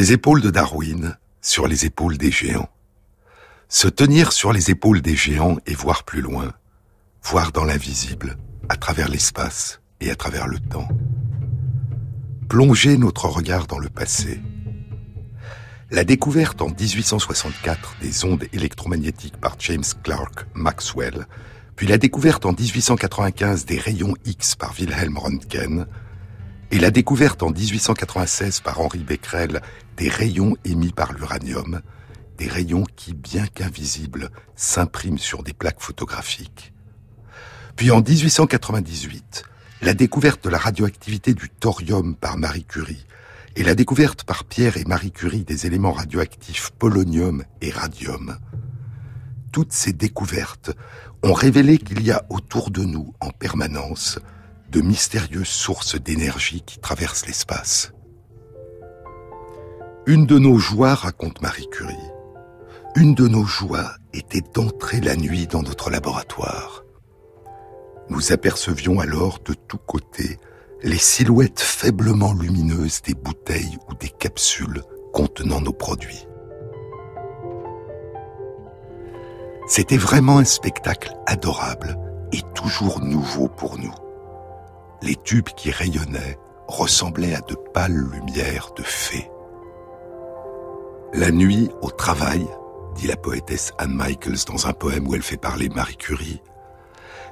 les épaules de Darwin, sur les épaules des géants. Se tenir sur les épaules des géants et voir plus loin, voir dans l'invisible, à travers l'espace et à travers le temps. Plonger notre regard dans le passé. La découverte en 1864 des ondes électromagnétiques par James Clerk Maxwell, puis la découverte en 1895 des rayons X par Wilhelm Röntgen, et la découverte en 1896 par Henri Becquerel des rayons émis par l'uranium, des rayons qui, bien qu'invisibles, s'impriment sur des plaques photographiques. Puis en 1898, la découverte de la radioactivité du thorium par Marie Curie et la découverte par Pierre et Marie Curie des éléments radioactifs polonium et radium. Toutes ces découvertes ont révélé qu'il y a autour de nous en permanence de mystérieuses sources d'énergie qui traversent l'espace. Une de nos joies, raconte Marie Curie, une de nos joies était d'entrer la nuit dans notre laboratoire. Nous apercevions alors de tous côtés les silhouettes faiblement lumineuses des bouteilles ou des capsules contenant nos produits. C'était vraiment un spectacle adorable et toujours nouveau pour nous. Les tubes qui rayonnaient ressemblaient à de pâles lumières de fées. La nuit, au travail, dit la poétesse Anne Michaels dans un poème où elle fait parler Marie Curie,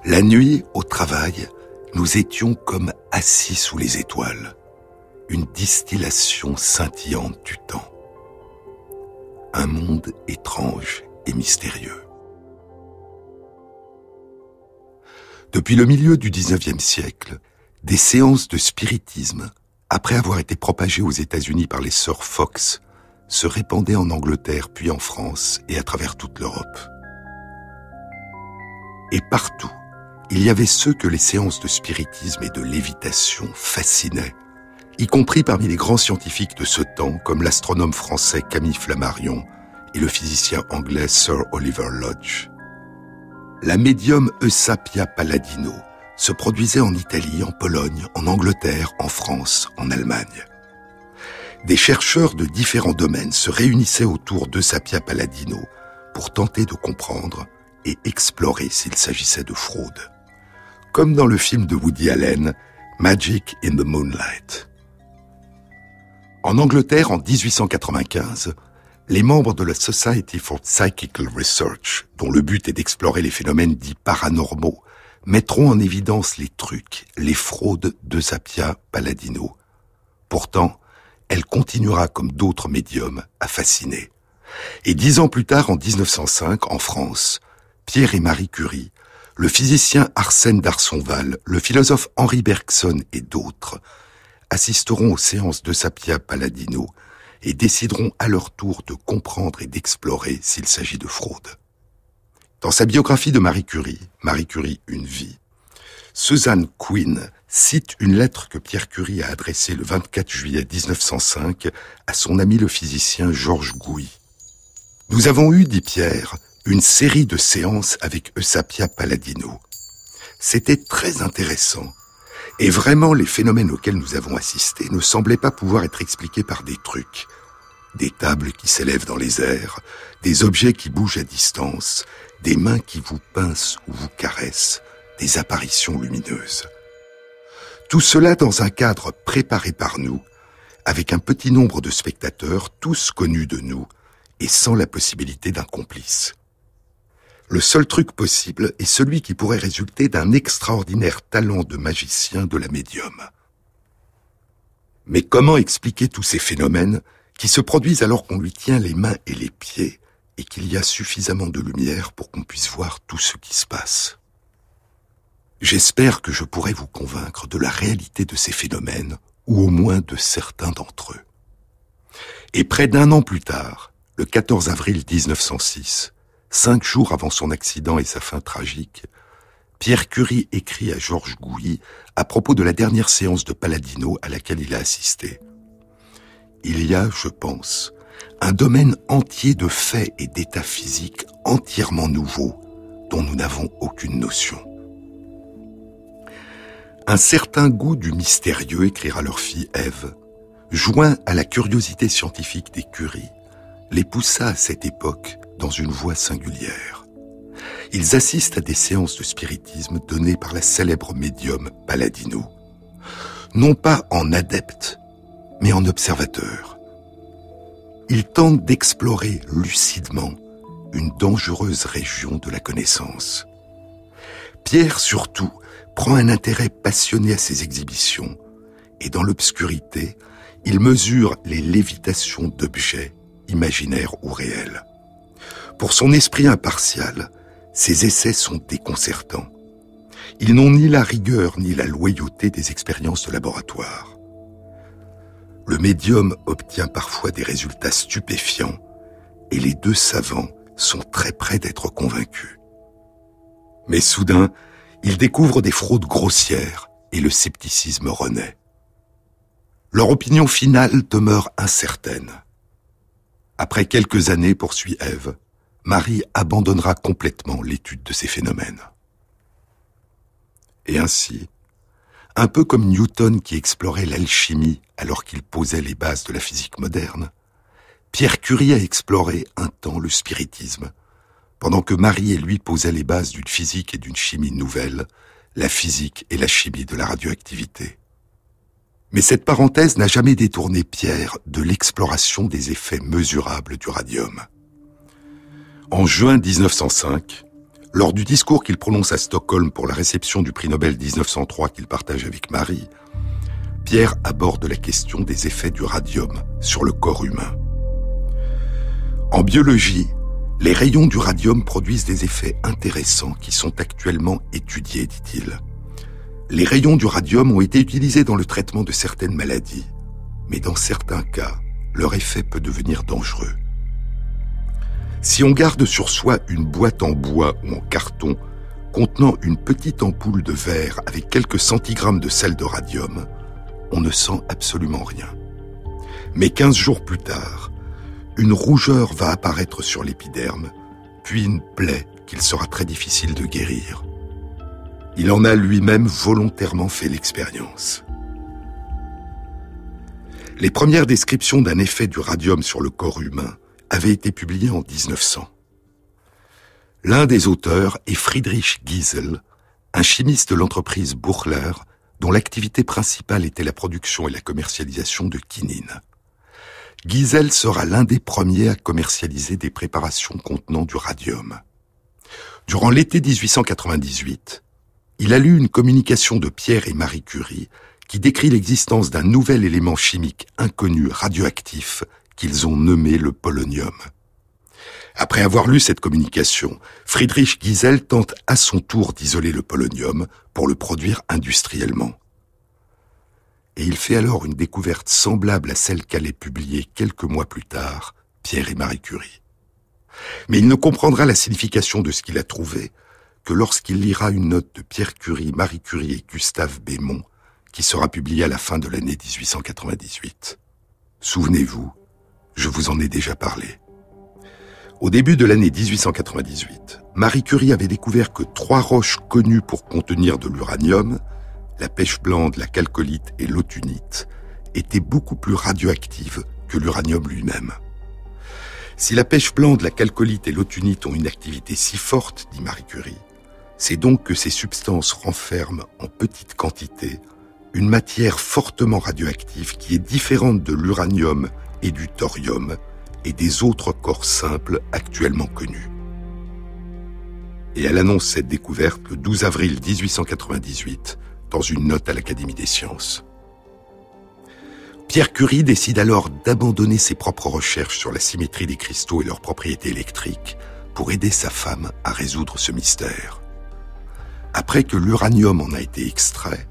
la nuit, au travail, nous étions comme assis sous les étoiles, une distillation scintillante du temps. Un monde étrange et mystérieux. Depuis le milieu du XIXe siècle, des séances de spiritisme, après avoir été propagées aux États-Unis par les sœurs Fox, se répandaient en Angleterre puis en France et à travers toute l'Europe. Et partout, il y avait ceux que les séances de spiritisme et de lévitation fascinaient, y compris parmi les grands scientifiques de ce temps comme l'astronome français Camille Flammarion et le physicien anglais Sir Oliver Lodge. La médium Eusapia Palladino se produisait en Italie, en Pologne, en Angleterre, en France, en Allemagne. Des chercheurs de différents domaines se réunissaient autour d'Eusapia Palladino pour tenter de comprendre et explorer s'il s'agissait de fraude. Comme dans le film de Woody Allen, Magic in the Moonlight. En Angleterre, en 1895, les membres de la Society for Psychical Research, dont le but est d'explorer les phénomènes dits paranormaux, mettront en évidence les trucs, les fraudes de Zapia Palladino. Pourtant, elle continuera comme d'autres médiums à fasciner. Et dix ans plus tard, en 1905, en France, Pierre et Marie Curie, le physicien Arsène d'Arsonval, le philosophe Henri Bergson et d'autres assisteront aux séances de Sapia Palladino et décideront à leur tour de comprendre et d'explorer s'il s'agit de fraude. Dans sa biographie de Marie Curie, Marie Curie, une vie, Suzanne Quinn cite une lettre que Pierre Curie a adressée le 24 juillet 1905 à son ami le physicien Georges Gouy. Nous avons eu, dit Pierre, une série de séances avec Eusapia Palladino. C'était très intéressant. Et vraiment, les phénomènes auxquels nous avons assisté ne semblaient pas pouvoir être expliqués par des trucs. Des tables qui s'élèvent dans les airs, des objets qui bougent à distance, des mains qui vous pincent ou vous caressent, des apparitions lumineuses. Tout cela dans un cadre préparé par nous, avec un petit nombre de spectateurs, tous connus de nous, et sans la possibilité d'un complice. Le seul truc possible est celui qui pourrait résulter d'un extraordinaire talent de magicien de la médium. Mais comment expliquer tous ces phénomènes qui se produisent alors qu'on lui tient les mains et les pieds et qu'il y a suffisamment de lumière pour qu'on puisse voir tout ce qui se passe. J'espère que je pourrai vous convaincre de la réalité de ces phénomènes, ou au moins de certains d'entre eux. Et près d'un an plus tard, le 14 avril 1906, cinq jours avant son accident et sa fin tragique, Pierre Curie écrit à Georges Gouilly à propos de la dernière séance de Palladino à laquelle il a assisté. Il y a, je pense, un domaine entier de faits et d'états physiques entièrement nouveaux dont nous n'avons aucune notion. Un certain goût du mystérieux, écrira leur fille Ève, joint à la curiosité scientifique des Curie, les poussa à cette époque dans une voie singulière. Ils assistent à des séances de spiritisme données par la célèbre médium Palladino, non pas en adepte, mais en observateur. Ils tentent d'explorer lucidement une dangereuse région de la connaissance. Pierre, surtout, prend un intérêt passionné à ces exhibitions, et dans l'obscurité, il mesure les lévitations d'objets, imaginaires ou réels. Pour son esprit impartial, ses essais sont déconcertants. Ils n'ont ni la rigueur ni la loyauté des expériences de laboratoire. Le médium obtient parfois des résultats stupéfiants et les deux savants sont très près d'être convaincus. Mais soudain, ils découvrent des fraudes grossières et le scepticisme renaît. Leur opinion finale demeure incertaine. Après quelques années, poursuit Ève, Marie abandonnera complètement l'étude de ces phénomènes. Et ainsi, un peu comme Newton qui explorait l'alchimie alors qu'il posait les bases de la physique moderne, Pierre Curie a exploré un temps le spiritisme, pendant que Marie et lui posaient les bases d'une physique et d'une chimie nouvelle, la physique et la chimie de la radioactivité. Mais cette parenthèse n'a jamais détourné Pierre de l'exploration des effets mesurables du radium. En juin 1905, lors du discours qu'il prononce à Stockholm pour la réception du prix Nobel 1903 qu'il partage avec Marie, Pierre aborde la question des effets du radium sur le corps humain. En biologie, les rayons du radium produisent des effets intéressants qui sont actuellement étudiés, dit-il. Les rayons du radium ont été utilisés dans le traitement de certaines maladies, mais dans certains cas, leur effet peut devenir dangereux. Si on garde sur soi une boîte en bois ou en carton contenant une petite ampoule de verre avec quelques centigrammes de sel de radium, on ne sent absolument rien. Mais 15 jours plus tard, une rougeur va apparaître sur l'épiderme, puis une plaie qu'il sera très difficile de guérir. Il en a lui-même volontairement fait l'expérience. Les premières descriptions d'un effet du radium sur le corps humain avaient été publiées en 1900. L'un des auteurs est Friedrich Giesel, un chimiste de l'entreprise Buchler, dont l'activité principale était la production et la commercialisation de quinine. Giesel sera l'un des premiers à commercialiser des préparations contenant du radium. Durant l'été 1898, il a lu une communication de Pierre et Marie Curie qui décrit l'existence d'un nouvel élément chimique inconnu radioactif qu'ils ont nommé le polonium. Après avoir lu cette communication, Friedrich Giesel tente à son tour d'isoler le polonium pour le produire industriellement et il fait alors une découverte semblable à celle qu'allait publier quelques mois plus tard Pierre et Marie Curie. Mais il ne comprendra la signification de ce qu'il a trouvé que lorsqu'il lira une note de Pierre Curie, Marie Curie et Gustave Bémont qui sera publiée à la fin de l'année 1898. Souvenez-vous, je vous en ai déjà parlé. Au début de l'année 1898, Marie Curie avait découvert que trois roches connues pour contenir de l'uranium la pêche blande, la calcolite et l'autunite, étaient beaucoup plus radioactives que l'uranium lui-même. Si la pêche blande, la calcolite et l'autunite ont une activité si forte, dit Marie Curie, c'est donc que ces substances renferment en petite quantité une matière fortement radioactive qui est différente de l'uranium et du thorium et des autres corps simples actuellement connus. Et elle annonce cette découverte le 12 avril 1898 dans une note à l'Académie des sciences. Pierre Curie décide alors d'abandonner ses propres recherches sur la symétrie des cristaux et leurs propriétés électriques pour aider sa femme à résoudre ce mystère. Après que l'uranium en a été extrait,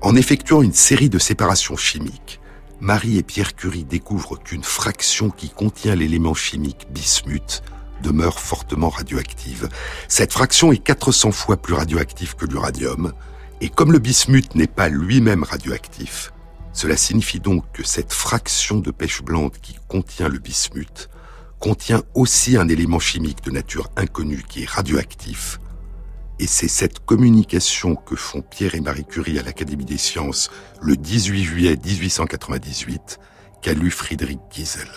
en effectuant une série de séparations chimiques, Marie et Pierre Curie découvrent qu'une fraction qui contient l'élément chimique bismuth demeure fortement radioactive. Cette fraction est 400 fois plus radioactive que l'uranium, et comme le bismuth n'est pas lui-même radioactif, cela signifie donc que cette fraction de pêche blande qui contient le bismuth contient aussi un élément chimique de nature inconnue qui est radioactif. Et c'est cette communication que font Pierre et Marie Curie à l'Académie des sciences le 18 juillet 1898 qu'a lu Friedrich Giesel.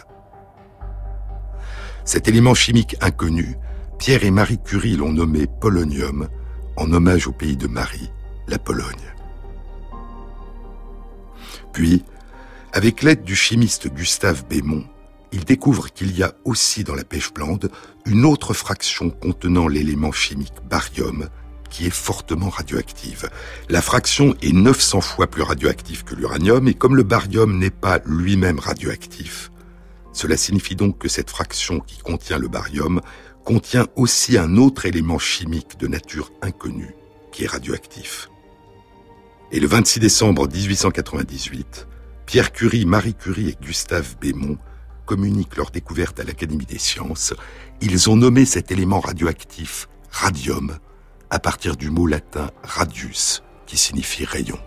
Cet élément chimique inconnu, Pierre et Marie Curie l'ont nommé polonium, en hommage au pays de Marie, la Pologne. Puis, avec l'aide du chimiste Gustave Bémont, il découvre qu'il y a aussi dans la pêche blande une autre fraction contenant l'élément chimique barium qui est fortement radioactive. La fraction est 900 fois plus radioactive que l'uranium et comme le barium n'est pas lui-même radioactif, cela signifie donc que cette fraction qui contient le barium contient aussi un autre élément chimique de nature inconnue qui est radioactif. Et le 26 décembre 1898, Pierre Curie, Marie Curie et Gustave Bémont communiquent leur découverte à l'Académie des sciences. Ils ont nommé cet élément radioactif radium à partir du mot latin radius, qui signifie rayon.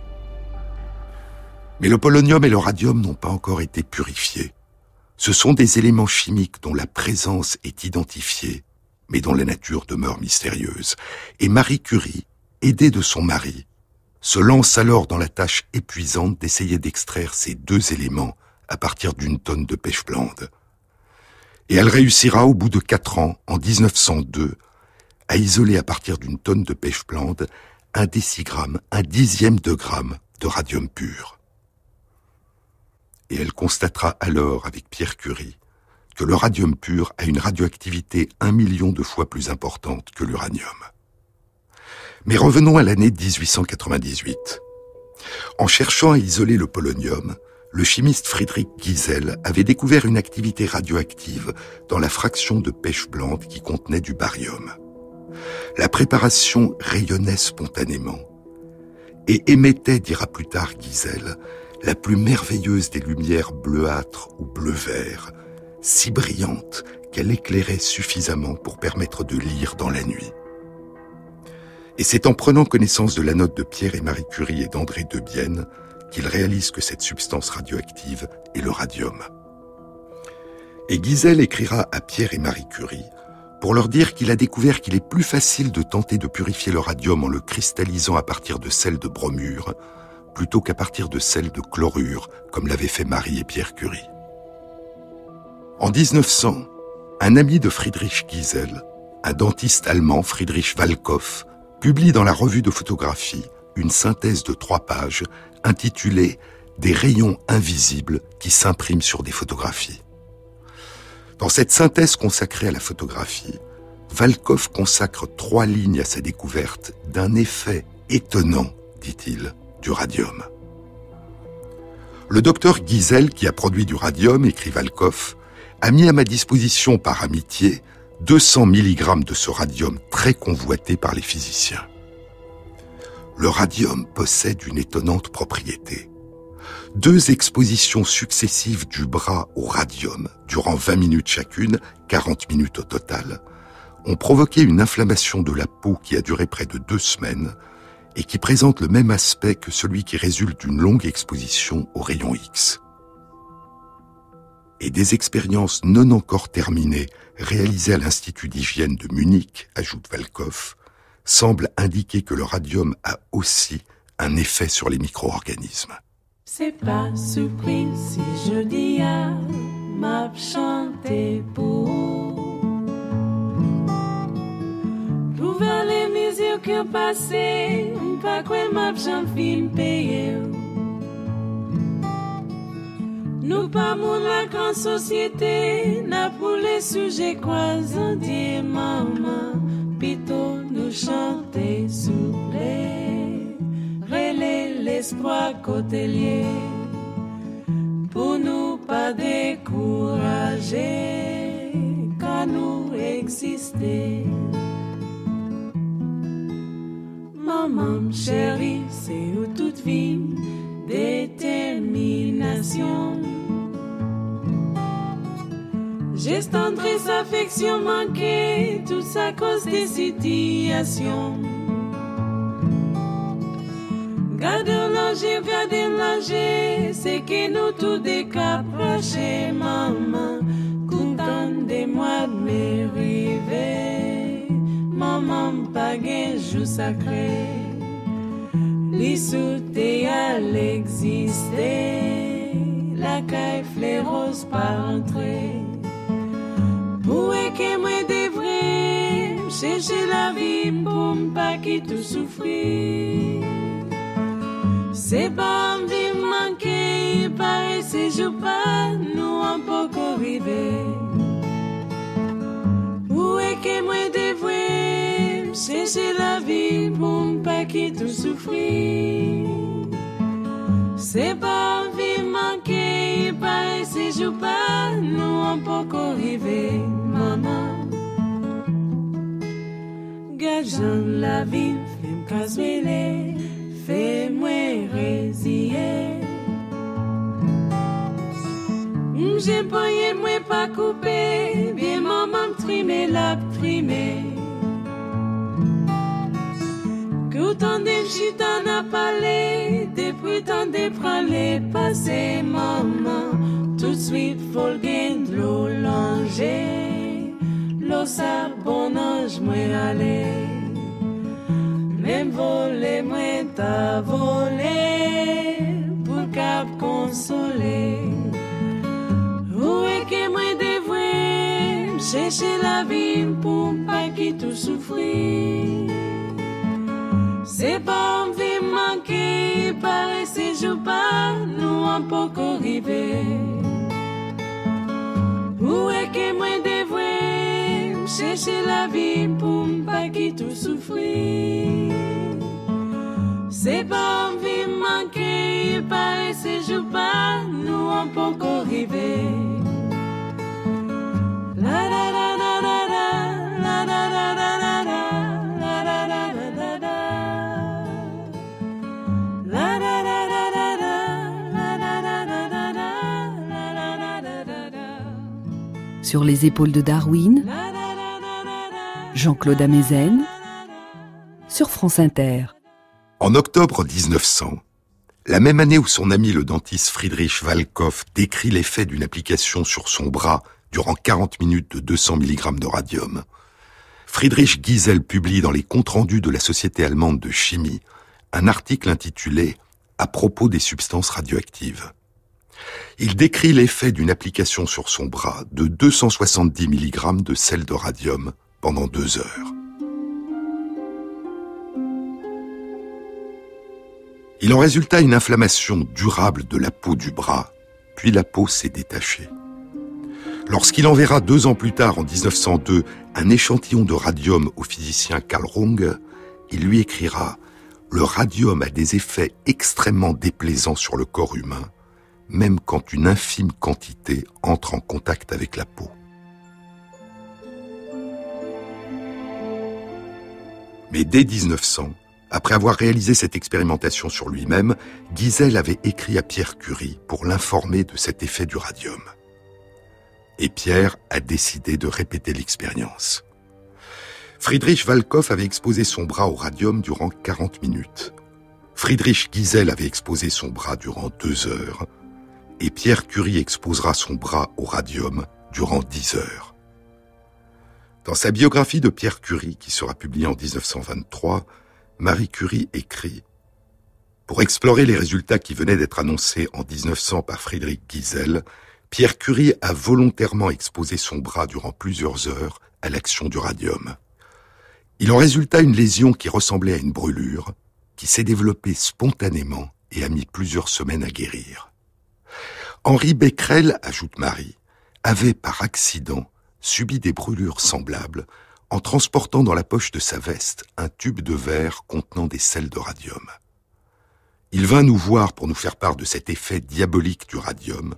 Mais le polonium et le radium n'ont pas encore été purifiés. Ce sont des éléments chimiques dont la présence est identifiée, mais dont la nature demeure mystérieuse. Et Marie Curie, aidée de son mari, se lance alors dans la tâche épuisante d'essayer d'extraire ces deux éléments à partir d'une tonne de pêche blande. Et elle réussira au bout de quatre ans, en 1902, à isoler à partir d'une tonne de pêche blande un décigramme, un dixième de gramme de radium pur. Et elle constatera alors avec Pierre Curie que le radium pur a une radioactivité un million de fois plus importante que l'uranium. Mais revenons à l'année 1898. En cherchant à isoler le polonium, le chimiste Friedrich Giesel avait découvert une activité radioactive dans la fraction de pêche blande qui contenait du barium. La préparation rayonnait spontanément et émettait, dira plus tard Giesel, la plus merveilleuse des lumières bleuâtres ou bleu-vert, si brillante qu'elle éclairait suffisamment pour permettre de lire dans la nuit. Et c'est en prenant connaissance de la note de Pierre et Marie Curie et d'André Debienne qu'il réalise que cette substance radioactive est le radium. Et Giesel écrira à Pierre et Marie Curie pour leur dire qu'il a découvert qu'il est plus facile de tenter de purifier le radium en le cristallisant à partir de sel de bromure plutôt qu'à partir de sel de chlorure, comme l'avaient fait Marie et Pierre Curie. En 1900, un ami de Friedrich Giesel, un dentiste allemand, Friedrich Walkoff, publie dans la revue de photographie une synthèse de trois pages intitulée Des rayons invisibles qui s'impriment sur des photographies. Dans cette synthèse consacrée à la photographie, Valkov consacre trois lignes à sa découverte d'un effet étonnant, dit-il, du radium. Le docteur Giesel, qui a produit du radium, écrit Valkov, a mis à ma disposition par amitié 200 mg de ce radium très convoité par les physiciens le radium possède une étonnante propriété. Deux expositions successives du bras au radium, durant 20 minutes chacune, 40 minutes au total, ont provoqué une inflammation de la peau qui a duré près de deux semaines et qui présente le même aspect que celui qui résulte d'une longue exposition aux rayons X. Et des expériences non encore terminées réalisées à l'Institut d'hygiène de Munich, ajoute Valkov, semble indiquer que le radium a aussi un effet sur les micro-organismes. C'est pas surprise si je dis à m'a chanté pour Pour les mesures qui ont passé, pas quoi m'a film payé. Nous pas mon la grande société, n'a pour les sujets croisés, maman, pito nous chanter souffler, relais l'espoir côté pour nous pas décourager quand nous exister. Maman chérie, c'est où toute vie, détermination. J'ai tendresse, affection manquée, tout ça cause des situations. Gardez l'âge, gardez l'âge, c'est que nous tous décaprochés, maman. Content de moi de m'arriver. Maman, pas jour sacré. L'issue à l'exister. la caille fléros par où est-ce que moi devrais chercher la vie pour ne pas quitter souffrir? C'est pas en vivant qu'est il passé, c'est pas nous en pas qu'on. Où est-ce que moi devrais chercher la vie pour ne pas quitter souffrir? C'est pas vivre qui il paraît je pas, nous on peut corriger, maman. Gageons la vie, fais-moi casuiller, fais-moi résiller. Je ne peux pas couper, bien, maman trimer la trimé. Tout en déchitant n'a parlé, depuis t'en déprendre passé maman. Tout de suite, faut le l'eau L'eau, ça, bon ange, moi, aller. Même voler, moi, ta voler. Pour cap consoler. Où est que moi, dévoué? Chercher la vie pour pas qui tout souffrir. C'est pas envie de manquer, il paraît que c'est pas, nous on peut courir. Où est-ce que moi devrais chercher la vie pour ne pas quitter tout souffrir? C'est pas envie de manquer, il paraît que c'est pas, nous on peut courir. Sur les épaules de Darwin, Jean-Claude Amezen, sur France Inter. En octobre 1900, la même année où son ami le dentiste Friedrich Valkov décrit l'effet d'une application sur son bras durant 40 minutes de 200 mg de radium, Friedrich Giesel publie dans les comptes rendus de la Société allemande de chimie un article intitulé À propos des substances radioactives. Il décrit l'effet d'une application sur son bras de 270 mg de sel de radium pendant deux heures. Il en résulta une inflammation durable de la peau du bras, puis la peau s'est détachée. Lorsqu'il enverra deux ans plus tard, en 1902, un échantillon de radium au physicien Carl Runge, il lui écrira « Le radium a des effets extrêmement déplaisants sur le corps humain, même quand une infime quantité entre en contact avec la peau. » Mais dès 1900, après avoir réalisé cette expérimentation sur lui-même, Giesel avait écrit à Pierre Curie pour l'informer de cet effet du radium. Et Pierre a décidé de répéter l'expérience. Friedrich Valkov avait exposé son bras au radium durant 40 minutes. Friedrich Giesel avait exposé son bras durant deux heures. Et Pierre Curie exposera son bras au radium durant 10 heures. Dans sa biographie de Pierre Curie, qui sera publiée en 1923, Marie Curie écrit Pour explorer les résultats qui venaient d'être annoncés en 1900 par Friedrich Giesel, Pierre Curie a volontairement exposé son bras durant plusieurs heures à l'action du radium. Il en résulta une lésion qui ressemblait à une brûlure, qui s'est développée spontanément et a mis plusieurs semaines à guérir. Henri Becquerel, ajoute Marie, avait par accident subi des brûlures semblables en transportant dans la poche de sa veste un tube de verre contenant des sels de radium. Il vint nous voir pour nous faire part de cet effet diabolique du radium,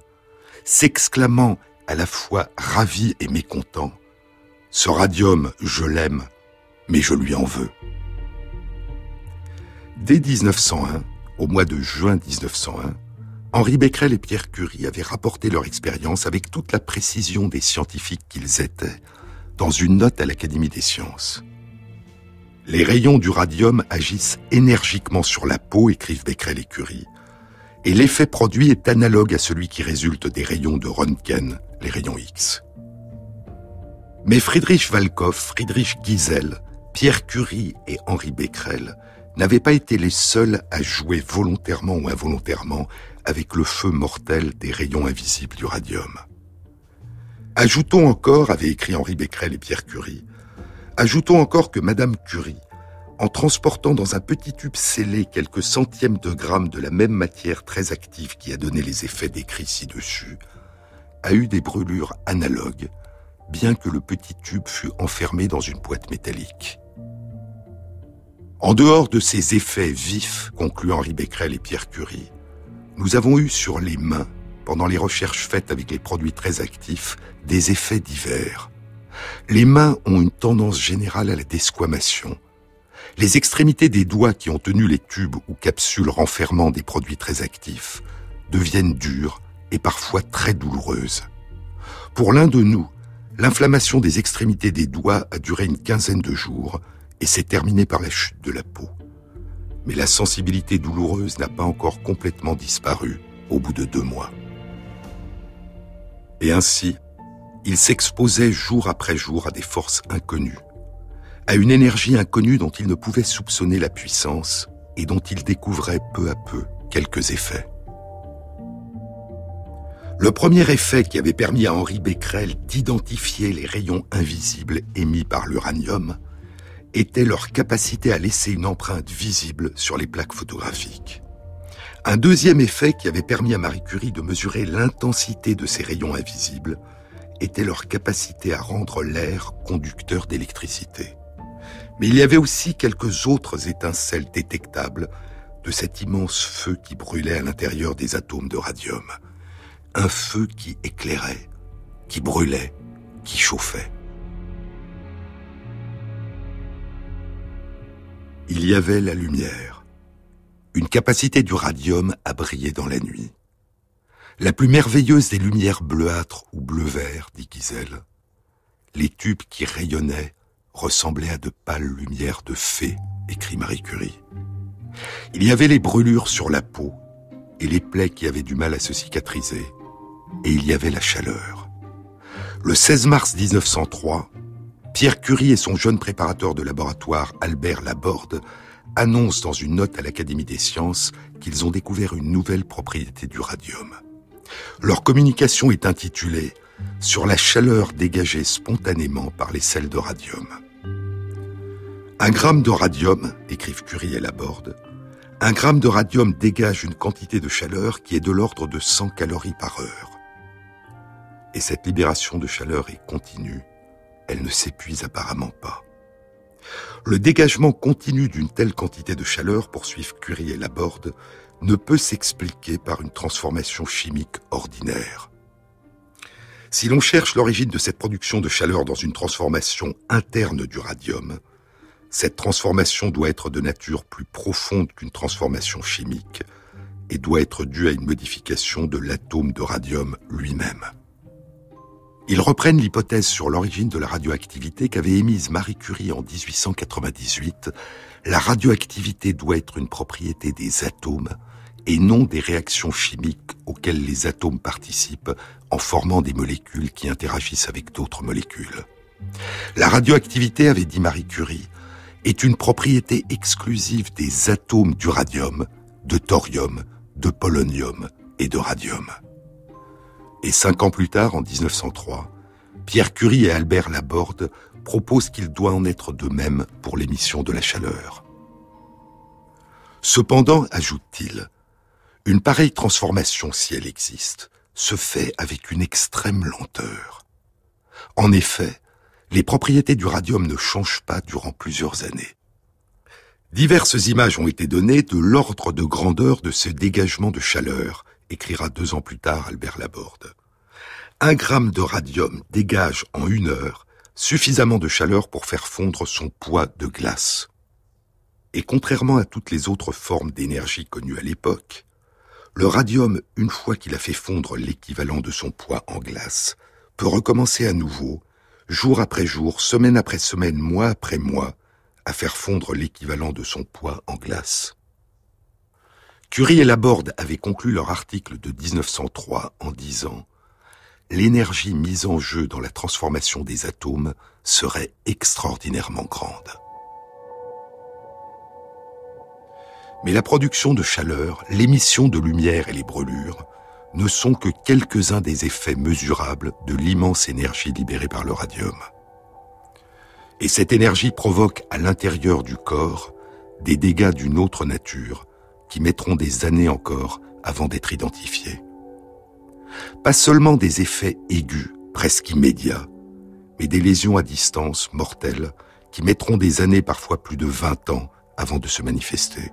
s'exclamant à la fois ravi et mécontent, Ce radium, je l'aime, mais je lui en veux. Dès 1901, au mois de juin 1901, Henri Becquerel et Pierre Curie avaient rapporté leur expérience avec toute la précision des scientifiques qu'ils étaient dans une note à l'Académie des sciences. Les rayons du radium agissent énergiquement sur la peau, écrivent Becquerel et Curie, et l'effet produit est analogue à celui qui résulte des rayons de Röntgen, les rayons X. Mais Friedrich Valkov, Friedrich Giesel, Pierre Curie et Henri Becquerel n'avaient pas été les seuls à jouer volontairement ou involontairement avec le feu mortel des rayons invisibles du radium. Ajoutons encore, avait écrit Henri Becquerel et Pierre Curie, ajoutons encore que Madame Curie, en transportant dans un petit tube scellé quelques centièmes de grammes de la même matière très active qui a donné les effets décrits ci-dessus, a eu des brûlures analogues, bien que le petit tube fût enfermé dans une boîte métallique. En dehors de ces effets vifs, conclut Henri Becquerel et Pierre Curie, nous avons eu sur les mains, pendant les recherches faites avec les produits très actifs, des effets divers. Les mains ont une tendance générale à la desquamation, les extrémités des doigts qui ont tenu les tubes ou capsules renfermant des produits très actifs deviennent dures et parfois très douloureuses. Pour l'un de nous, l'inflammation des extrémités des doigts a duré une quinzaine de jours et s'est terminée par la chute de la peau. Mais la sensibilité douloureuse n'a pas encore complètement disparu au bout de deux mois. Et ainsi, il s'exposait jour après jour à des forces inconnues, à une énergie inconnue dont il ne pouvait soupçonner la puissance et dont il découvrait peu à peu quelques effets. Le premier effet qui avait permis à Henri Becquerel d'identifier les rayons invisibles émis par l'uranium était leur capacité à laisser une empreinte visible sur les plaques photographiques. Un deuxième effet qui avait permis à Marie Curie de mesurer l'intensité de ces rayons invisibles était leur capacité à rendre l'air conducteur d'électricité. Mais il y avait aussi quelques autres étincelles détectables de cet immense feu qui brûlait à l'intérieur des atomes de radium. Un feu qui éclairait, qui brûlait, qui chauffait. Il y avait la lumière, une capacité du radium à briller dans la nuit. La plus merveilleuse des lumières bleuâtres ou bleu-vert, dit Gisèle. Les tubes qui rayonnaient ressemblait à de pâles lumières de fées, écrit Marie Curie. Il y avait les brûlures sur la peau et les plaies qui avaient du mal à se cicatriser, et il y avait la chaleur. Le 16 mars 1903, Pierre Curie et son jeune préparateur de laboratoire, Albert Laborde, annoncent dans une note à l'Académie des sciences qu'ils ont découvert une nouvelle propriété du radium. Leur communication est intitulée sur la chaleur dégagée spontanément par les sels de radium. Un gramme de radium, écrivent Curie et Laborde, un gramme de radium dégage une quantité de chaleur qui est de l'ordre de 100 calories par heure. Et cette libération de chaleur est continue, elle ne s'épuise apparemment pas. Le dégagement continu d'une telle quantité de chaleur, poursuivent Curie et Laborde, ne peut s'expliquer par une transformation chimique ordinaire. Si l'on cherche l'origine de cette production de chaleur dans une transformation interne du radium, cette transformation doit être de nature plus profonde qu'une transformation chimique et doit être due à une modification de l'atome de radium lui-même. Ils reprennent l'hypothèse sur l'origine de la radioactivité qu'avait émise Marie Curie en 1898. La radioactivité doit être une propriété des atomes et non des réactions chimiques auxquelles les atomes participent en formant des molécules qui interagissent avec d'autres molécules. La radioactivité, avait dit Marie Curie, est une propriété exclusive des atomes d'uranium, de thorium, de polonium et de radium. Et cinq ans plus tard, en 1903, Pierre Curie et Albert Laborde proposent qu'il doit en être de même pour l'émission de la chaleur. Cependant, ajoute-t-il, une pareille transformation, si elle existe, se fait avec une extrême lenteur. En effet, les propriétés du radium ne changent pas durant plusieurs années. Diverses images ont été données de l'ordre de grandeur de ce dégagement de chaleur, écrira deux ans plus tard Albert Laborde. Un gramme de radium dégage en une heure suffisamment de chaleur pour faire fondre son poids de glace. Et contrairement à toutes les autres formes d'énergie connues à l'époque, le radium, une fois qu'il a fait fondre l'équivalent de son poids en glace, peut recommencer à nouveau, jour après jour, semaine après semaine, mois après mois, à faire fondre l'équivalent de son poids en glace. Curie et Laborde avaient conclu leur article de 1903 en disant L'énergie mise en jeu dans la transformation des atomes serait extraordinairement grande. Mais la production de chaleur, l'émission de lumière et les brûlures ne sont que quelques-uns des effets mesurables de l'immense énergie libérée par le radium. Et cette énergie provoque à l'intérieur du corps des dégâts d'une autre nature qui mettront des années encore avant d'être identifiés. Pas seulement des effets aigus, presque immédiats, mais des lésions à distance mortelles qui mettront des années, parfois plus de 20 ans, avant de se manifester.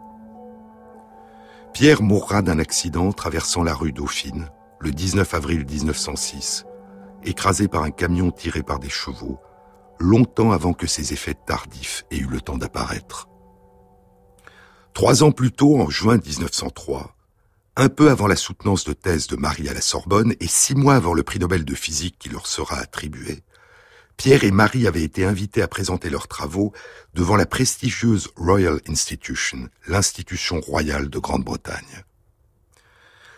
Pierre mourra d'un accident traversant la rue Dauphine le 19 avril 1906, écrasé par un camion tiré par des chevaux, longtemps avant que ses effets tardifs aient eu le temps d'apparaître. Trois ans plus tôt, en juin 1903, un peu avant la soutenance de thèse de Marie à la Sorbonne et six mois avant le prix Nobel de physique qui leur sera attribué, Pierre et Marie avaient été invités à présenter leurs travaux devant la prestigieuse Royal Institution, l'institution royale de Grande-Bretagne.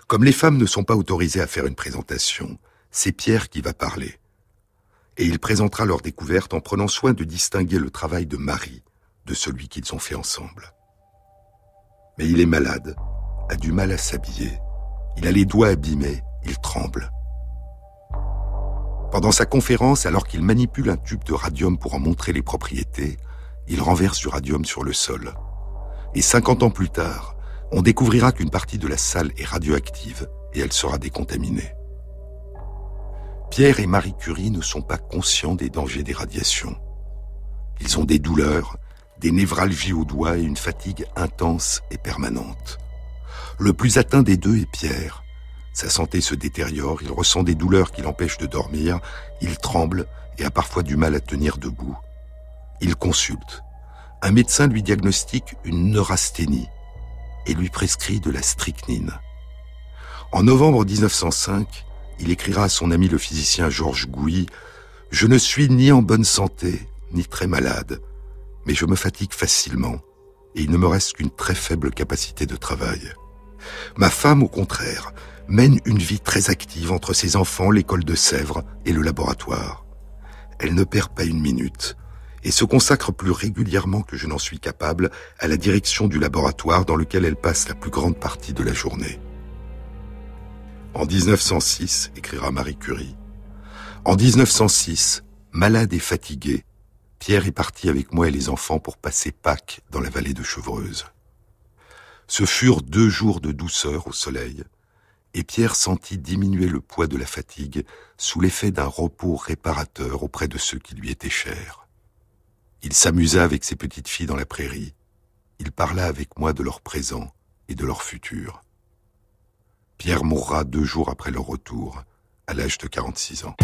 Comme les femmes ne sont pas autorisées à faire une présentation, c'est Pierre qui va parler. Et il présentera leur découverte en prenant soin de distinguer le travail de Marie de celui qu'ils ont fait ensemble. Mais il est malade, a du mal à s'habiller, il a les doigts abîmés, il tremble. Pendant sa conférence, alors qu'il manipule un tube de radium pour en montrer les propriétés, il renverse du radium sur le sol. Et 50 ans plus tard, on découvrira qu'une partie de la salle est radioactive et elle sera décontaminée. Pierre et Marie Curie ne sont pas conscients des dangers des radiations. Ils ont des douleurs, des névralgies aux doigts et une fatigue intense et permanente. Le plus atteint des deux est Pierre, sa santé se détériore, il ressent des douleurs qui l'empêchent de dormir, il tremble et a parfois du mal à tenir debout. Il consulte. Un médecin lui diagnostique une neurasthénie et lui prescrit de la strychnine. En novembre 1905, il écrira à son ami le physicien Georges Gouy Je ne suis ni en bonne santé, ni très malade, mais je me fatigue facilement, et il ne me reste qu'une très faible capacité de travail. Ma femme, au contraire, mène une vie très active entre ses enfants, l'école de Sèvres et le laboratoire. Elle ne perd pas une minute et se consacre plus régulièrement que je n'en suis capable à la direction du laboratoire dans lequel elle passe la plus grande partie de la journée. En 1906, écrira Marie Curie, en 1906, malade et fatigué, Pierre est parti avec moi et les enfants pour passer Pâques dans la vallée de Chevreuse. Ce furent deux jours de douceur au soleil, et Pierre sentit diminuer le poids de la fatigue sous l'effet d'un repos réparateur auprès de ceux qui lui étaient chers. Il s'amusa avec ses petites filles dans la prairie. Il parla avec moi de leur présent et de leur futur. Pierre mourra deux jours après leur retour, à l'âge de 46 ans.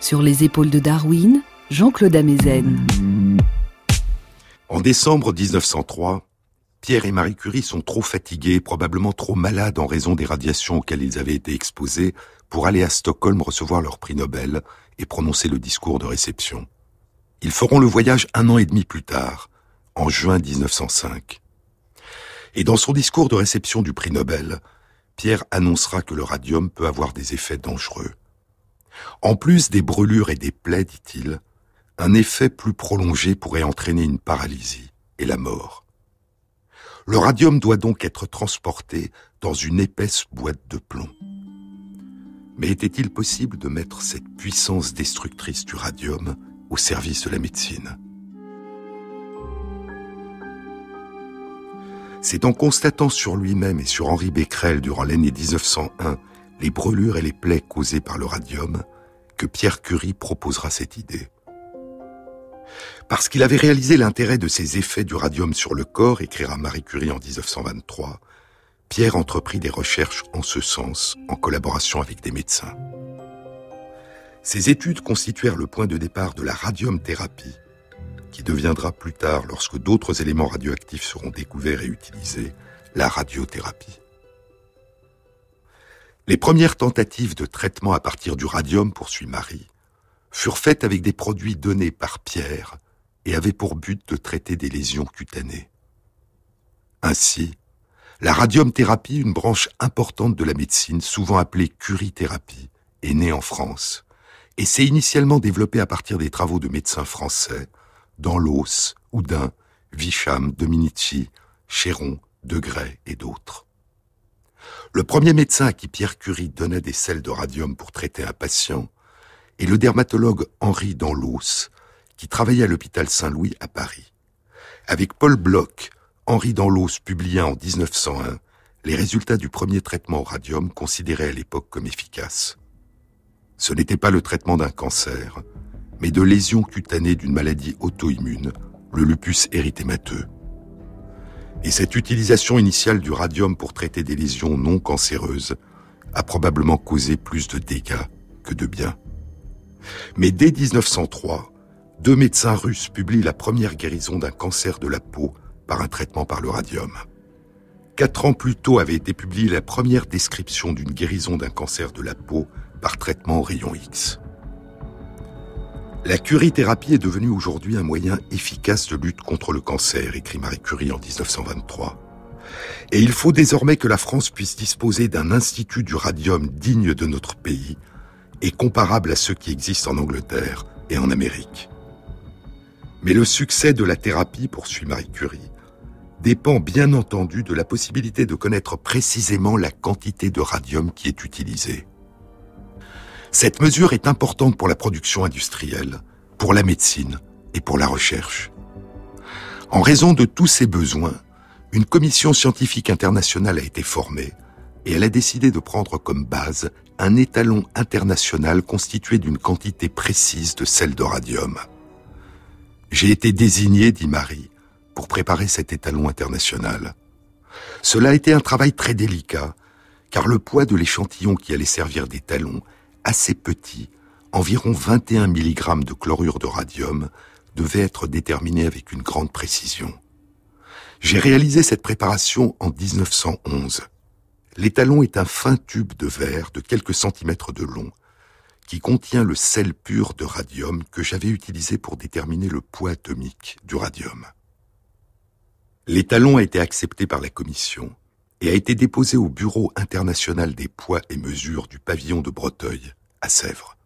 Sur les épaules de Darwin, Jean-Claude Amezen. En décembre 1903, Pierre et Marie Curie sont trop fatigués, probablement trop malades en raison des radiations auxquelles ils avaient été exposés, pour aller à Stockholm recevoir leur prix Nobel et prononcer le discours de réception. Ils feront le voyage un an et demi plus tard, en juin 1905. Et dans son discours de réception du prix Nobel, Pierre annoncera que le radium peut avoir des effets dangereux. En plus des brûlures et des plaies, dit-il, un effet plus prolongé pourrait entraîner une paralysie et la mort. Le radium doit donc être transporté dans une épaisse boîte de plomb. Mais était-il possible de mettre cette puissance destructrice du radium au service de la médecine? C'est en constatant sur lui-même et sur Henri Becquerel durant l'année 1901 les brûlures et les plaies causées par le radium, que Pierre Curie proposera cette idée. Parce qu'il avait réalisé l'intérêt de ces effets du radium sur le corps, écrira Marie Curie en 1923, Pierre entreprit des recherches en ce sens, en collaboration avec des médecins. Ces études constituèrent le point de départ de la radiumthérapie, qui deviendra plus tard, lorsque d'autres éléments radioactifs seront découverts et utilisés, la radiothérapie. Les premières tentatives de traitement à partir du radium, poursuit Marie, furent faites avec des produits donnés par Pierre et avaient pour but de traiter des lésions cutanées. Ainsi, la radiumthérapie, une branche importante de la médecine, souvent appelée curithérapie, est née en France et s'est initialement développée à partir des travaux de médecins français dans l'os, Houdin, Vicham, Dominici, Chéron, Degré et d'autres. Le premier médecin à qui Pierre Curie donnait des sels de radium pour traiter un patient est le dermatologue Henri Danlos, qui travaillait à l'hôpital Saint-Louis à Paris. Avec Paul Bloch, Henri Danlos publia en 1901 les résultats du premier traitement au radium considéré à l'époque comme efficace. Ce n'était pas le traitement d'un cancer, mais de lésions cutanées d'une maladie auto-immune, le lupus érythémateux. Et cette utilisation initiale du radium pour traiter des lésions non cancéreuses a probablement causé plus de dégâts que de bien. Mais dès 1903, deux médecins russes publient la première guérison d'un cancer de la peau par un traitement par le radium. Quatre ans plus tôt avait été publiée la première description d'une guérison d'un cancer de la peau par traitement au rayon X. La curithérapie est devenue aujourd'hui un moyen efficace de lutte contre le cancer, écrit Marie Curie en 1923. Et il faut désormais que la France puisse disposer d'un institut du radium digne de notre pays et comparable à ceux qui existent en Angleterre et en Amérique. Mais le succès de la thérapie, poursuit Marie Curie, dépend bien entendu de la possibilité de connaître précisément la quantité de radium qui est utilisée. Cette mesure est importante pour la production industrielle, pour la médecine et pour la recherche. En raison de tous ces besoins, une commission scientifique internationale a été formée et elle a décidé de prendre comme base un étalon international constitué d'une quantité précise de sel de radium. J'ai été désigné, dit Marie, pour préparer cet étalon international. Cela a été un travail très délicat, car le poids de l'échantillon qui allait servir d'étalon assez petit, environ 21 mg de chlorure de radium, devait être déterminé avec une grande précision. J'ai réalisé cette préparation en 1911. L'étalon est un fin tube de verre de quelques centimètres de long qui contient le sel pur de radium que j'avais utilisé pour déterminer le poids atomique du radium. L'étalon a été accepté par la commission a été déposé au Bureau international des poids et mesures du pavillon de Breteuil, à Sèvres.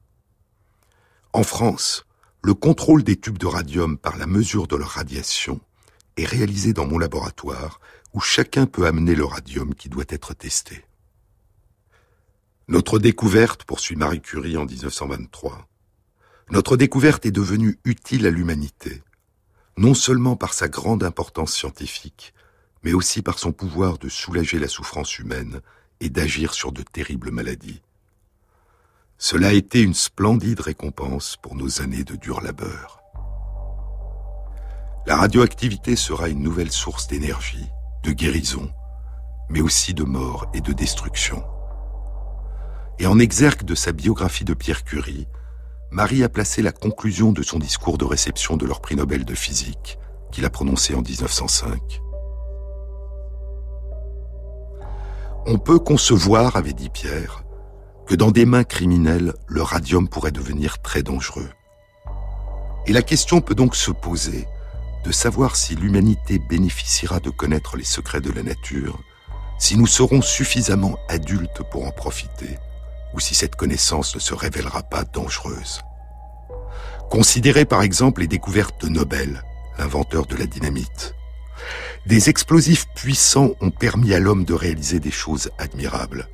En France, le contrôle des tubes de radium par la mesure de leur radiation est réalisé dans mon laboratoire où chacun peut amener le radium qui doit être testé. Notre découverte, poursuit Marie Curie en 1923, notre découverte est devenue utile à l'humanité, non seulement par sa grande importance scientifique, mais aussi par son pouvoir de soulager la souffrance humaine et d'agir sur de terribles maladies. Cela a été une splendide récompense pour nos années de dur labeur. La radioactivité sera une nouvelle source d'énergie, de guérison, mais aussi de mort et de destruction. Et en exergue de sa biographie de Pierre Curie, Marie a placé la conclusion de son discours de réception de leur prix Nobel de physique, qu'il a prononcé en 1905. On peut concevoir, avait dit Pierre, que dans des mains criminelles, le radium pourrait devenir très dangereux. Et la question peut donc se poser de savoir si l'humanité bénéficiera de connaître les secrets de la nature, si nous serons suffisamment adultes pour en profiter, ou si cette connaissance ne se révélera pas dangereuse. Considérez par exemple les découvertes de Nobel, l'inventeur de la dynamite. Des explosifs puissants ont permis à l'homme de réaliser des choses admirables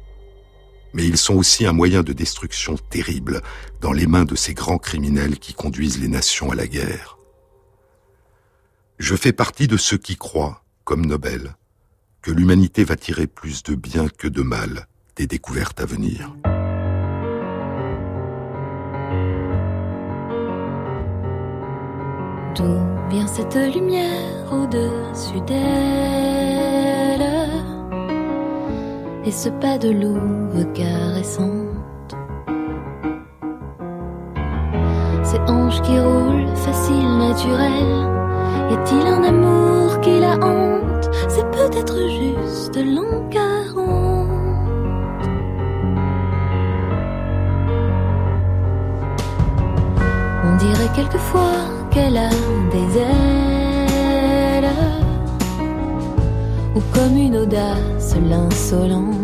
mais ils sont aussi un moyen de destruction terrible dans les mains de ces grands criminels qui conduisent les nations à la guerre. Je fais partie de ceux qui croient, comme Nobel, que l'humanité va tirer plus de bien que de mal des découvertes à venir. Cette lumière au-dessus d'elle et ce pas de louve caressante. Ces hanches qui roulent, facile, naturel. Y a-t-il un amour qui la hante? C'est peut-être juste l'an On dirait quelquefois qu'elle a des ailes ou comme une audace l'insolente.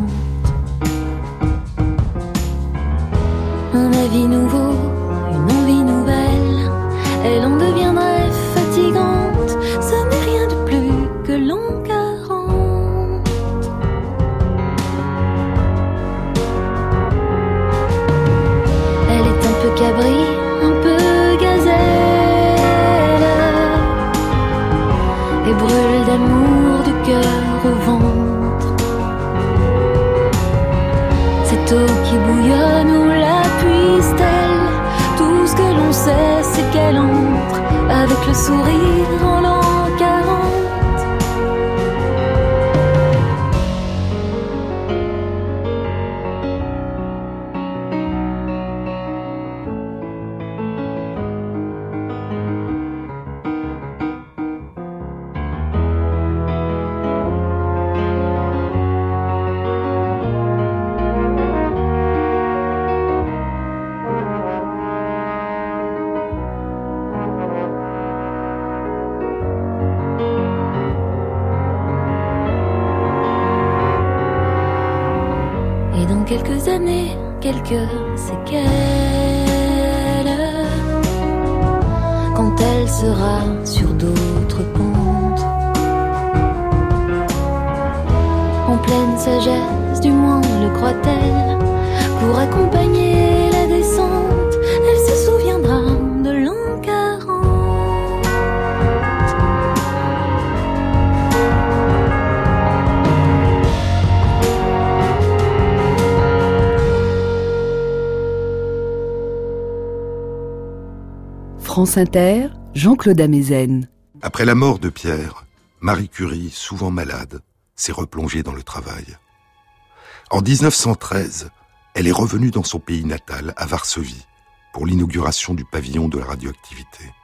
Un avis nouveau, une envie nouvelle, elle en deviendrait fatigante. Ce n'est rien de plus que 40. Elle est un peu cabri, qui bouillonne ou la puise-t-elle Tout ce que l'on sait, c'est qu'elle entre avec le sourire années, quelques France Inter, Jean-Claude Amezen. Après la mort de Pierre, Marie Curie, souvent malade, s'est replongée dans le travail. En 1913, elle est revenue dans son pays natal, à Varsovie, pour l'inauguration du pavillon de la radioactivité.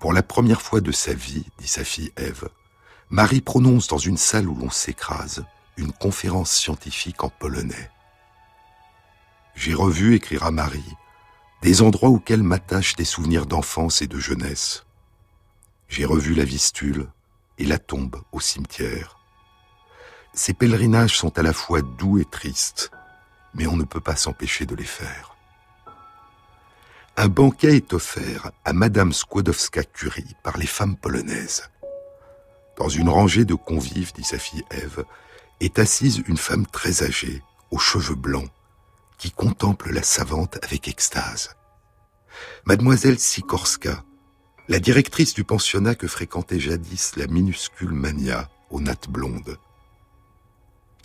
Pour la première fois de sa vie, dit sa fille Ève, Marie prononce dans une salle où l'on s'écrase une conférence scientifique en polonais. J'ai revu, écrira Marie, des endroits auxquels m'attachent des souvenirs d'enfance et de jeunesse. J'ai revu la Vistule et la tombe au cimetière. Ces pèlerinages sont à la fois doux et tristes, mais on ne peut pas s'empêcher de les faire. Un banquet est offert à Madame Skłodowska-Curie par les femmes polonaises. Dans une rangée de convives, dit sa fille Ève, est assise une femme très âgée, aux cheveux blancs, qui contemple la savante avec extase. Mademoiselle Sikorska, la directrice du pensionnat que fréquentait jadis la minuscule Mania aux nattes blondes.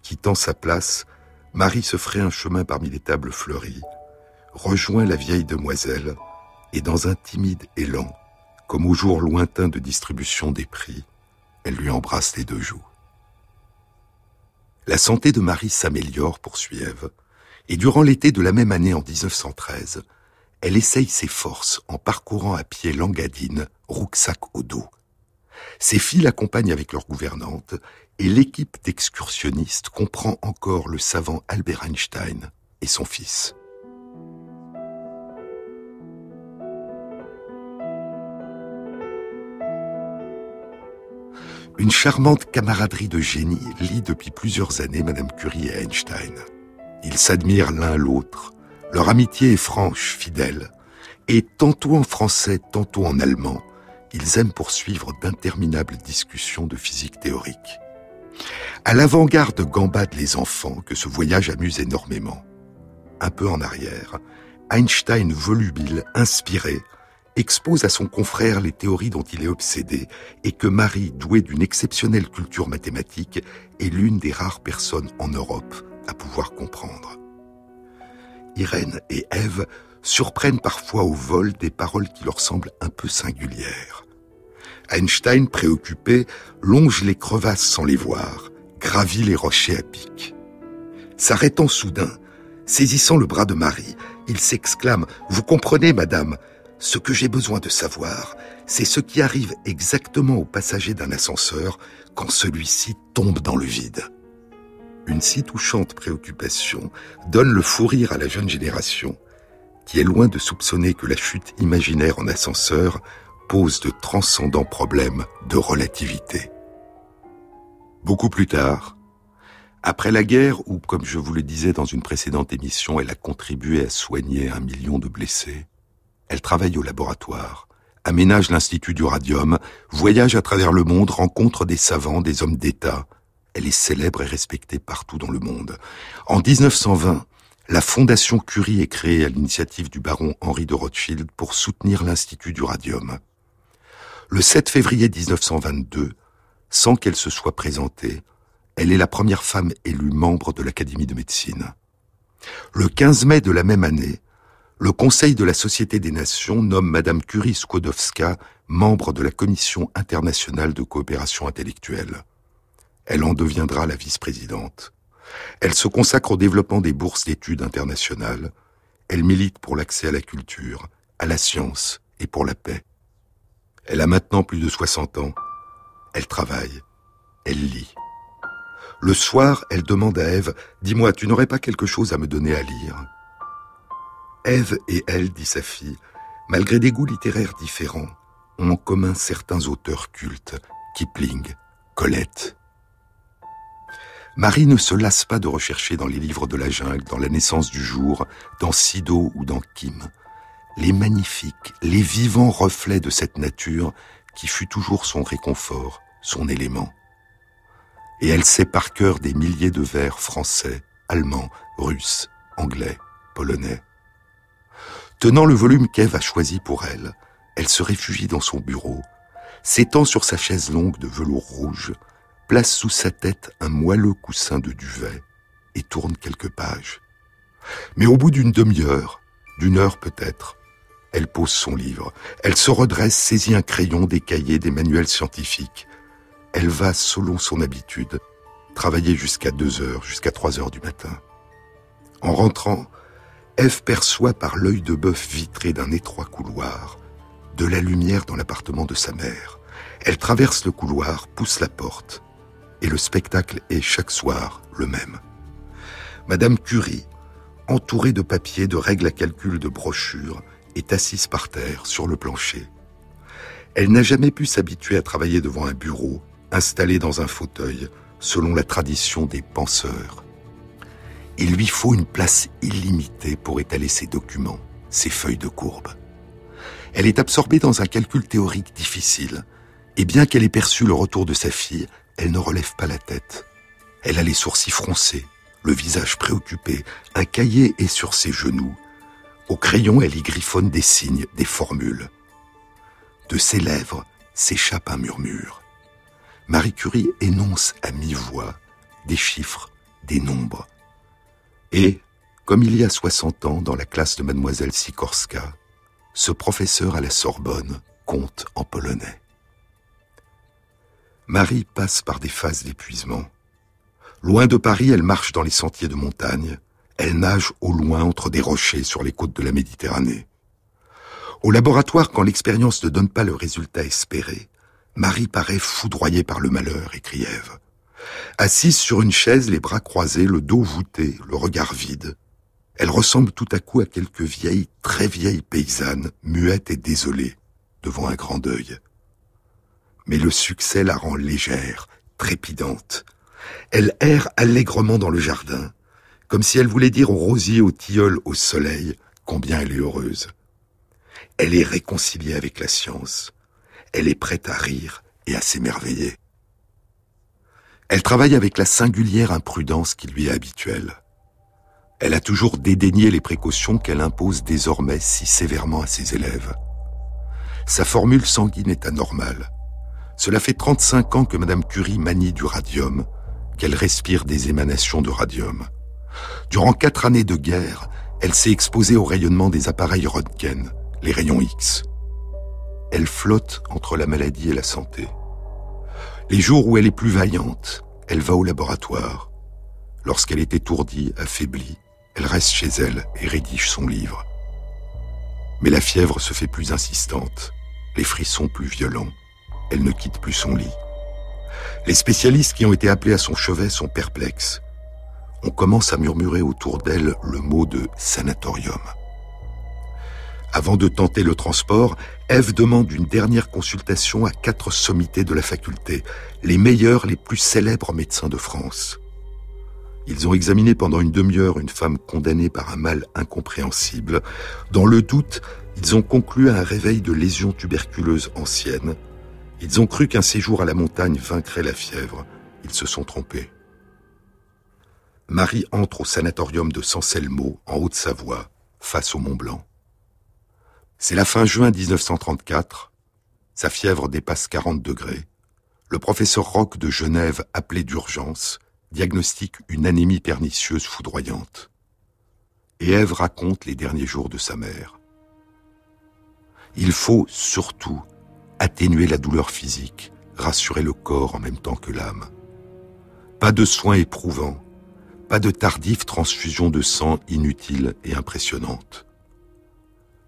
Quittant sa place, Marie se ferait un chemin parmi les tables fleuries, rejoint la vieille demoiselle, et dans un timide élan, comme au jour lointain de distribution des prix, elle lui embrasse les deux joues. La santé de Marie s'améliore, poursuit Ève, et durant l'été de la même année en 1913, elle essaye ses forces en parcourant à pied l'Engadine, rucksack au dos. Ses filles l'accompagnent avec leur gouvernante, et l'équipe d'excursionnistes comprend encore le savant Albert Einstein et son fils. Une charmante camaraderie de génie lie depuis plusieurs années Madame Curie et Einstein. Ils s'admirent l'un l'autre. Leur amitié est franche, fidèle. Et tantôt en français, tantôt en allemand, ils aiment poursuivre d'interminables discussions de physique théorique. À l'avant-garde gambadent les enfants que ce voyage amuse énormément. Un peu en arrière, Einstein volubile, inspiré, expose à son confrère les théories dont il est obsédé et que Marie, douée d'une exceptionnelle culture mathématique, est l'une des rares personnes en Europe à pouvoir comprendre. Irène et Ève surprennent parfois au vol des paroles qui leur semblent un peu singulières. Einstein, préoccupé, longe les crevasses sans les voir, gravit les rochers à pic. S'arrêtant soudain, saisissant le bras de Marie, il s'exclame ⁇ Vous comprenez, madame, ce que j'ai besoin de savoir, c'est ce qui arrive exactement au passager d'un ascenseur quand celui-ci tombe dans le vide. Une si touchante préoccupation donne le fou rire à la jeune génération, qui est loin de soupçonner que la chute imaginaire en ascenseur pose de transcendants problèmes de relativité. Beaucoup plus tard, après la guerre, où, comme je vous le disais dans une précédente émission, elle a contribué à soigner un million de blessés, elle travaille au laboratoire, aménage l'Institut du Radium, voyage à travers le monde, rencontre des savants, des hommes d'État. Elle est célèbre et respectée partout dans le monde. En 1920, la Fondation Curie est créée à l'initiative du baron Henri de Rothschild pour soutenir l'Institut du Radium. Le 7 février 1922, sans qu'elle se soit présentée, elle est la première femme élue membre de l'Académie de médecine. Le 15 mai de la même année, le Conseil de la Société des Nations nomme Madame Curie Skłodowska membre de la Commission internationale de coopération intellectuelle. Elle en deviendra la vice-présidente. Elle se consacre au développement des bourses d'études internationales. Elle milite pour l'accès à la culture, à la science et pour la paix. Elle a maintenant plus de 60 ans. Elle travaille. Elle lit. Le soir, elle demande à Ève, Dis-moi, tu n'aurais pas quelque chose à me donner à lire? Ève et elle, dit sa fille, malgré des goûts littéraires différents, ont en commun certains auteurs cultes, Kipling, Colette. Marie ne se lasse pas de rechercher dans les livres de la jungle, dans La naissance du jour, dans Sido ou dans Kim, les magnifiques, les vivants reflets de cette nature qui fut toujours son réconfort, son élément. Et elle sait par cœur des milliers de vers français, allemands, russes, anglais, polonais. Tenant le volume qu'Ève a choisi pour elle, elle se réfugie dans son bureau, s'étend sur sa chaise longue de velours rouge, place sous sa tête un moelleux coussin de duvet et tourne quelques pages. Mais au bout d'une demi-heure, d'une heure peut-être, elle pose son livre, elle se redresse, saisit un crayon, des cahiers, des manuels scientifiques. Elle va, selon son habitude, travailler jusqu'à deux heures, jusqu'à trois heures du matin. En rentrant, Ève perçoit par l'œil de bœuf vitré d'un étroit couloir de la lumière dans l'appartement de sa mère. Elle traverse le couloir, pousse la porte, et le spectacle est chaque soir le même. Madame Curie, entourée de papiers, de règles à calcul, de brochures, est assise par terre, sur le plancher. Elle n'a jamais pu s'habituer à travailler devant un bureau, installé dans un fauteuil, selon la tradition des penseurs. Il lui faut une place illimitée pour étaler ses documents, ses feuilles de courbe. Elle est absorbée dans un calcul théorique difficile, et bien qu'elle ait perçu le retour de sa fille, elle ne relève pas la tête. Elle a les sourcils froncés, le visage préoccupé, un cahier est sur ses genoux. Au crayon, elle y griffonne des signes, des formules. De ses lèvres s'échappe un murmure. Marie Curie énonce à mi-voix des chiffres, des nombres. Et, comme il y a 60 ans dans la classe de mademoiselle Sikorska, ce professeur à la Sorbonne compte en polonais. Marie passe par des phases d'épuisement. Loin de Paris, elle marche dans les sentiers de montagne. Elle nage au loin entre des rochers sur les côtes de la Méditerranée. Au laboratoire, quand l'expérience ne donne pas le résultat espéré, Marie paraît foudroyée par le malheur, écrit Ève. Assise sur une chaise, les bras croisés, le dos voûté, le regard vide, elle ressemble tout à coup à quelques vieilles, très vieilles paysannes, muettes et désolées, devant un grand deuil. Mais le succès la rend légère, trépidante. Elle erre allègrement dans le jardin, comme si elle voulait dire aux rosiers, aux tilleuls, au soleil, combien elle est heureuse. Elle est réconciliée avec la science. Elle est prête à rire et à s'émerveiller. Elle travaille avec la singulière imprudence qui lui est habituelle. Elle a toujours dédaigné les précautions qu'elle impose désormais si sévèrement à ses élèves. Sa formule sanguine est anormale. Cela fait 35 ans que Madame Curie manie du radium, qu'elle respire des émanations de radium. Durant quatre années de guerre, elle s'est exposée au rayonnement des appareils Röntgen, les rayons X. Elle flotte entre la maladie et la santé. Les jours où elle est plus vaillante, elle va au laboratoire. Lorsqu'elle est étourdie, affaiblie, elle reste chez elle et rédige son livre. Mais la fièvre se fait plus insistante, les frissons plus violents. Elle ne quitte plus son lit. Les spécialistes qui ont été appelés à son chevet sont perplexes. On commence à murmurer autour d'elle le mot de sanatorium. Avant de tenter le transport, Eve demande une dernière consultation à quatre sommités de la faculté, les meilleurs, les plus célèbres médecins de France. Ils ont examiné pendant une demi-heure une femme condamnée par un mal incompréhensible. Dans le doute, ils ont conclu à un réveil de lésions tuberculeuses anciennes. Ils ont cru qu'un séjour à la montagne vaincrait la fièvre. Ils se sont trompés. Marie entre au sanatorium de Sanselmo, en Haute-Savoie, face au Mont Blanc. C'est la fin juin 1934. Sa fièvre dépasse 40 degrés. Le professeur Roch de Genève, appelé d'urgence, diagnostique une anémie pernicieuse foudroyante. Et Ève raconte les derniers jours de sa mère. Il faut surtout atténuer la douleur physique, rassurer le corps en même temps que l'âme. Pas de soins éprouvants, pas de tardive transfusion de sang inutile et impressionnante.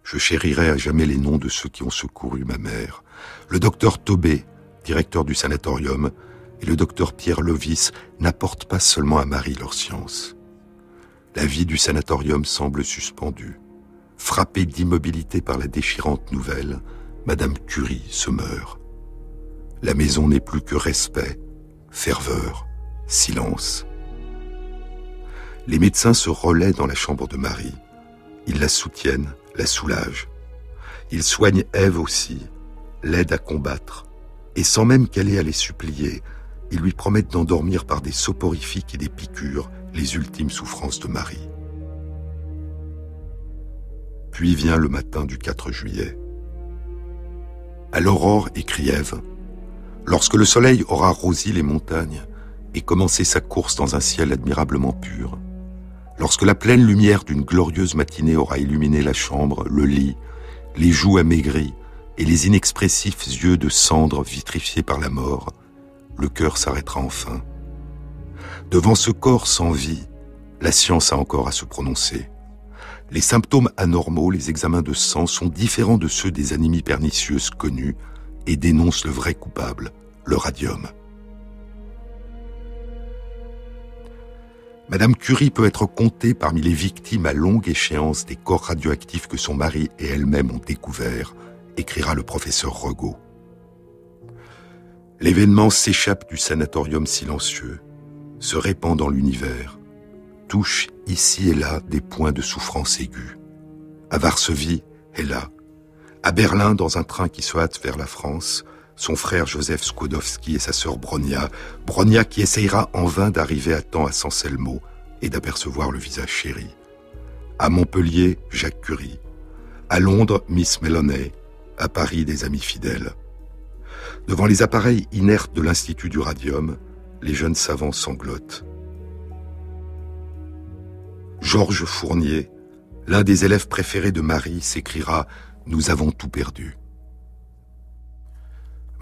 Je chérirai à jamais les noms de ceux qui ont secouru ma mère. Le docteur Tobé, directeur du sanatorium, et le docteur Pierre Lovis n'apportent pas seulement à Marie leur science. La vie du sanatorium semble suspendue. Frappée d'immobilité par la déchirante nouvelle, Madame Curie se meurt. La maison n'est plus que respect, ferveur, silence. Les médecins se relaient dans la chambre de Marie. Ils la soutiennent, la soulagent. Ils soignent Ève aussi, l'aident à combattre, et sans même qu'elle ait à les supplier, ils lui promettent d'endormir par des soporifiques et des piqûres les ultimes souffrances de Marie. Puis vient le matin du 4 juillet. À l'aurore, écrit Ève, lorsque le soleil aura rosi les montagnes et commencé sa course dans un ciel admirablement pur, lorsque la pleine lumière d'une glorieuse matinée aura illuminé la chambre, le lit, les joues amaigries et les inexpressifs yeux de cendre vitrifiés par la mort, le cœur s'arrêtera enfin. Devant ce corps sans vie, La science a encore à se prononcer. Les symptômes anormaux, les examens de sang sont différents de ceux des anémies pernicieuses connues et dénoncent le vrai coupable, le radium. Madame Curie peut être comptée parmi les victimes à longue échéance des corps radioactifs que son mari et elle-même ont découverts, écrira le professeur Regaud. L'événement s'échappe du sanatorium silencieux, se répand dans l'univers, touche ici et là des points de souffrance aiguë. À Varsovie, là. À Berlin, dans un train qui se hâte vers la France, son frère Joseph Skłodowski et sa sœur Bronia, Bronia qui essayera en vain d'arriver à temps à Sanselmo et d'apercevoir le visage chéri. À Montpellier, Jacques Curie. À Londres, Miss Melloney. À Paris, des amis fidèles. Devant les appareils inertes de l'Institut du Radium, les jeunes savants sanglotent. Georges Fournier, l'un des élèves préférés de Marie, s'écriera ⁇ Nous avons tout perdu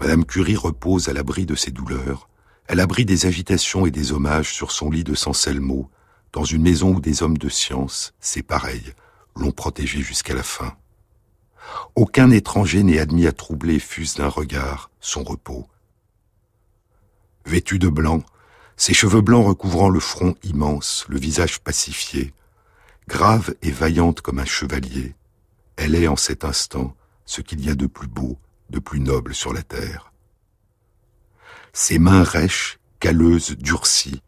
⁇ Madame Curie repose à l'abri de ses douleurs, à l'abri des agitations et des hommages sur son lit de Sanselmo, dans une maison où des hommes de science, c'est pareil, l'ont protégée jusqu'à la fin. Aucun étranger n'est admis à troubler fût d'un regard son repos. Vêtue de blanc, ses cheveux blancs recouvrant le front immense, le visage pacifié, grave et vaillante comme un chevalier, elle est en cet instant ce qu'il y a de plus beau de plus noble sur la terre. Ses mains rêches, calleuses, durcies,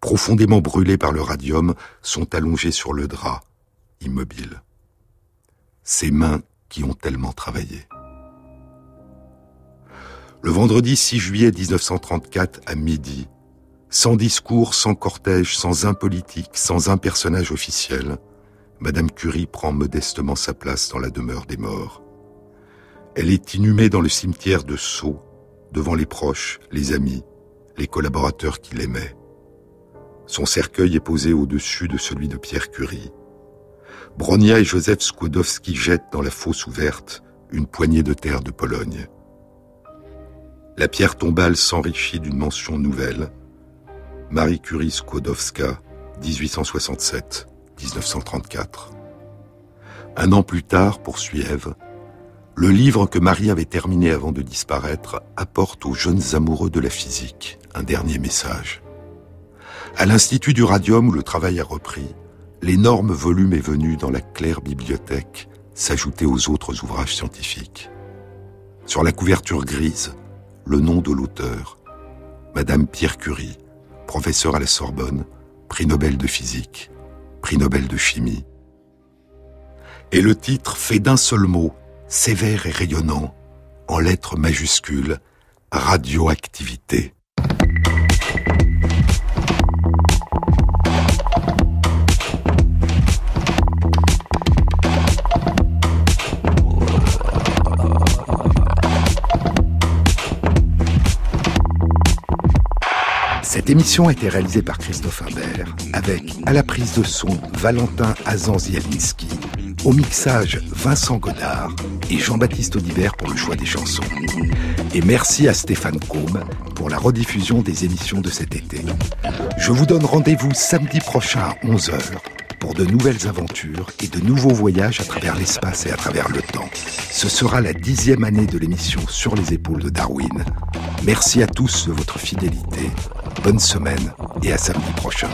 profondément brûlées par le radium, sont allongées sur le drap, immobiles. Ses mains qui ont tellement travaillé. Le vendredi 6 juillet 1934 à midi, sans discours, sans cortège, sans un politique, sans un personnage officiel, Madame Curie prend modestement sa place dans la demeure des morts. Elle est inhumée dans le cimetière de Sceaux, devant les proches, les amis, les collaborateurs qui l'aimaient. Son cercueil est posé au-dessus de celui de Pierre Curie. Bronia et Joseph Skłodowski jettent dans la fosse ouverte une poignée de terre de Pologne. La pierre tombale s'enrichit d'une mention nouvelle. Marie Curie Skłodowska, 1867-1934. Un an plus tard, poursuit Ève, le livre que Marie avait terminé avant de disparaître apporte aux jeunes amoureux de la physique un dernier message. À l'Institut du Radium où le travail a repris, l'énorme volume est venu dans la claire bibliothèque s'ajouter aux autres ouvrages scientifiques. Sur la couverture grise, le nom de l'auteur, Madame Pierre Curie, professeure à la Sorbonne, prix Nobel de physique, prix Nobel de chimie. Et le titre fait d'un seul mot sévère et rayonnant, en lettres majuscules, radioactivité. Cette émission a été réalisée par Christophe Imbert, avec, à la prise de son, Valentin Azanzialinski, au mixage, Vincent Godard et Jean-Baptiste Audibert pour le choix des chansons. Et merci à Stéphane Combe pour la rediffusion des émissions de cet été. Je vous donne rendez-vous samedi prochain à 11h pour de nouvelles aventures et de nouveaux voyages à travers l'espace et à travers le temps. Ce sera la dixième année de l'émission Sur les épaules de Darwin. Merci à tous de votre fidélité. Bonne semaine et à samedi prochain.